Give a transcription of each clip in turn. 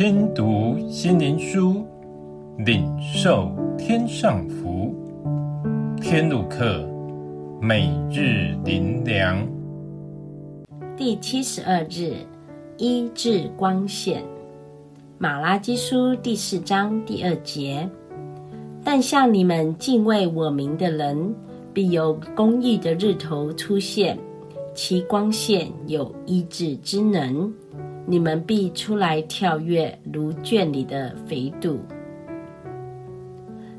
听读心灵书，领受天上福。天路客，每日灵粮。第七十二日，医治光线。马拉基书第四章第二节。但向你们敬畏我名的人，必有公义的日头出现，其光线有医治之能。你们必出来跳跃，如圈里的肥犊。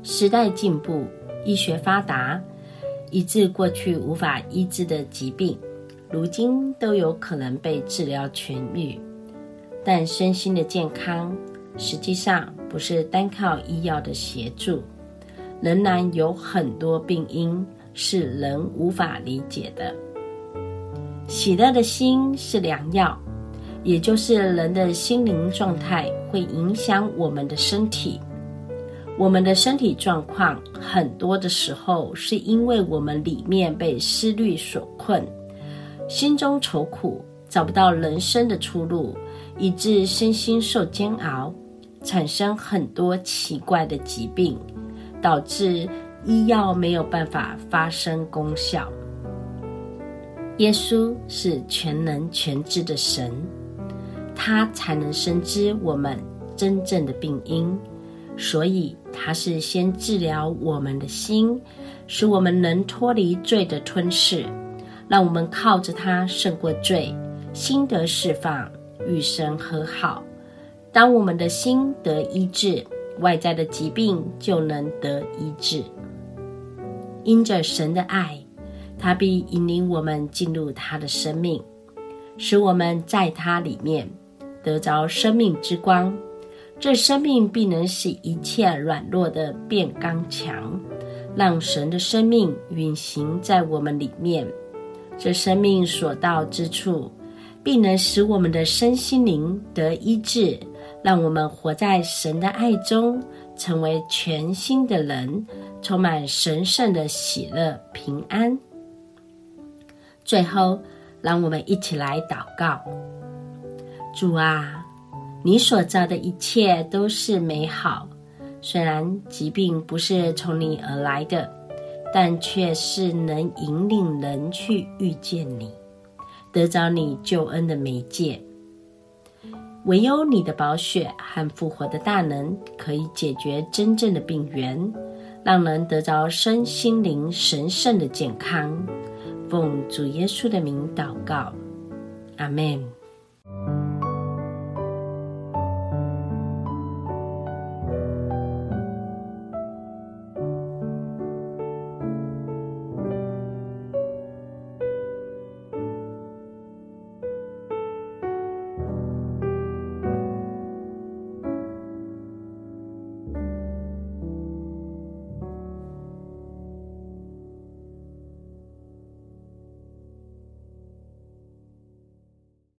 时代进步，医学发达，以致过去无法医治的疾病，如今都有可能被治疗痊愈。但身心的健康，实际上不是单靠医药的协助。仍然有很多病因是人无法理解的。喜乐的心是良药，也就是人的心灵状态会影响我们的身体。我们的身体状况很多的时候是因为我们里面被思虑所困，心中愁苦，找不到人生的出路，以致身心受煎熬，产生很多奇怪的疾病。导致医药没有办法发生功效。耶稣是全能全知的神，他才能深知我们真正的病因，所以他是先治疗我们的心，使我们能脱离罪的吞噬，让我们靠着他胜过罪，心得释放，与神和好。当我们的心得医治，外在的疾病就能得医治。因着神的爱，他必引领我们进入他的生命，使我们在他里面得着生命之光。这生命必能使一切软弱的变刚强，让神的生命运行在我们里面。这生命所到之处，必能使我们的身心灵得医治。让我们活在神的爱中，成为全新的人，充满神圣的喜乐平安。最后，让我们一起来祷告：主啊，你所造的一切都是美好，虽然疾病不是从你而来的，但却是能引领人去遇见你，得着你救恩的媒介。唯有你的宝血和复活的大能，可以解决真正的病源，让人得着身心灵神圣的健康。奉主耶稣的名祷告，阿门。